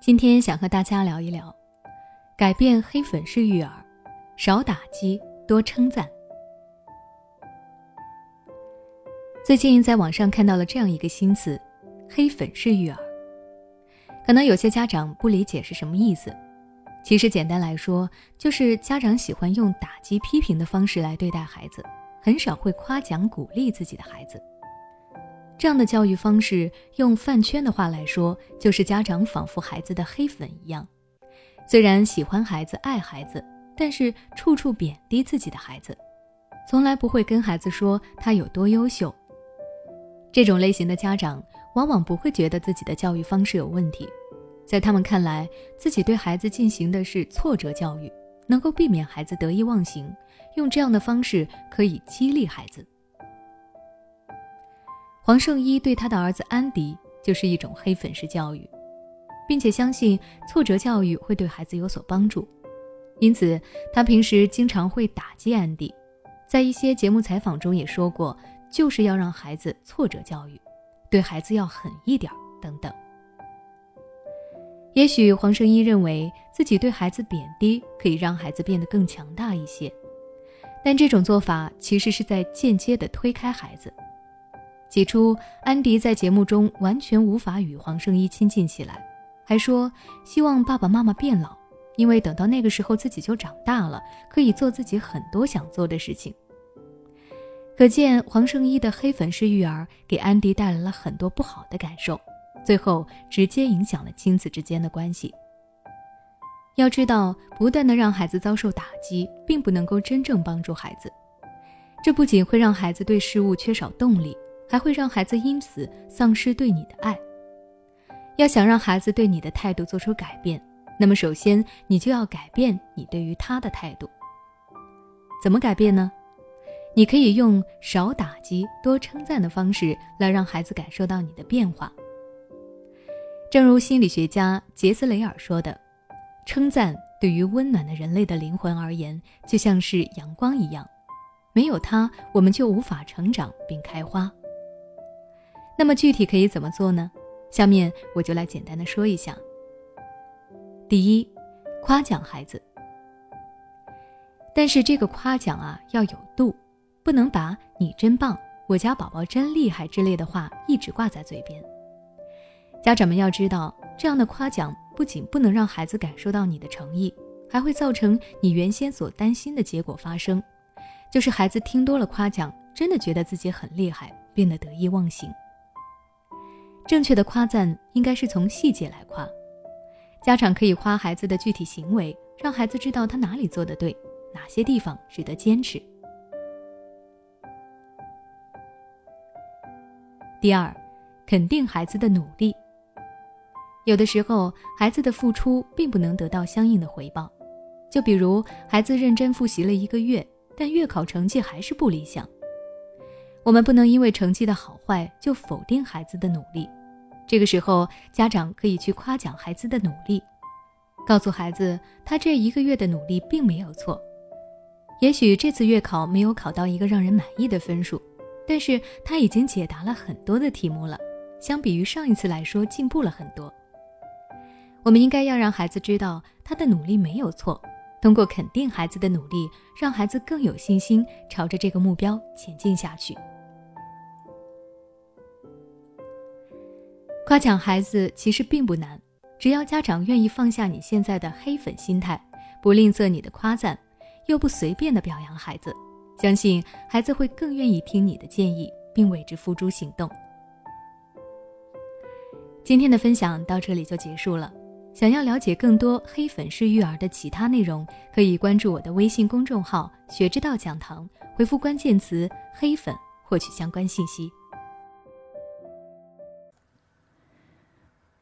今天想和大家聊一聊，改变黑粉式育儿，少打击，多称赞。最近在网上看到了这样一个新词“黑粉式育儿”，可能有些家长不理解是什么意思。其实简单来说，就是家长喜欢用打击、批评的方式来对待孩子，很少会夸奖、鼓励自己的孩子。这样的教育方式，用饭圈的话来说，就是家长仿佛孩子的黑粉一样，虽然喜欢孩子、爱孩子，但是处处贬低自己的孩子，从来不会跟孩子说他有多优秀。这种类型的家长，往往不会觉得自己的教育方式有问题，在他们看来，自己对孩子进行的是挫折教育，能够避免孩子得意忘形，用这样的方式可以激励孩子。黄圣依对他的儿子安迪就是一种黑粉式教育，并且相信挫折教育会对孩子有所帮助，因此他平时经常会打击安迪。在一些节目采访中也说过，就是要让孩子挫折教育，对孩子要狠一点等等。也许黄圣依认为自己对孩子贬低可以让孩子变得更强大一些，但这种做法其实是在间接的推开孩子。起初，安迪在节目中完全无法与黄圣依亲近起来，还说希望爸爸妈妈变老，因为等到那个时候自己就长大了，可以做自己很多想做的事情。可见黄圣依的黑粉式育儿给安迪带来了很多不好的感受，最后直接影响了亲子之间的关系。要知道，不断的让孩子遭受打击，并不能够真正帮助孩子，这不仅会让孩子对事物缺少动力。还会让孩子因此丧失对你的爱。要想让孩子对你的态度做出改变，那么首先你就要改变你对于他的态度。怎么改变呢？你可以用少打击、多称赞的方式来让孩子感受到你的变化。正如心理学家杰斯雷尔说的：“称赞对于温暖的人类的灵魂而言，就像是阳光一样，没有它，我们就无法成长并开花。”那么具体可以怎么做呢？下面我就来简单的说一下。第一，夸奖孩子。但是这个夸奖啊要有度，不能把你真棒、我家宝宝真厉害之类的话一直挂在嘴边。家长们要知道，这样的夸奖不仅不能让孩子感受到你的诚意，还会造成你原先所担心的结果发生，就是孩子听多了夸奖，真的觉得自己很厉害，变得得意忘形。正确的夸赞应该是从细节来夸，家长可以夸孩子的具体行为，让孩子知道他哪里做的对，哪些地方值得坚持。第二，肯定孩子的努力。有的时候，孩子的付出并不能得到相应的回报，就比如孩子认真复习了一个月，但月考成绩还是不理想，我们不能因为成绩的好坏就否定孩子的努力。这个时候，家长可以去夸奖孩子的努力，告诉孩子他这一个月的努力并没有错。也许这次月考没有考到一个让人满意的分数，但是他已经解答了很多的题目了，相比于上一次来说进步了很多。我们应该要让孩子知道他的努力没有错，通过肯定孩子的努力，让孩子更有信心朝着这个目标前进下去。夸奖孩子其实并不难，只要家长愿意放下你现在的黑粉心态，不吝啬你的夸赞，又不随便的表扬孩子，相信孩子会更愿意听你的建议，并为之付诸行动。今天的分享到这里就结束了。想要了解更多黑粉式育儿的其他内容，可以关注我的微信公众号“学之道讲堂”，回复关键词“黑粉”获取相关信息。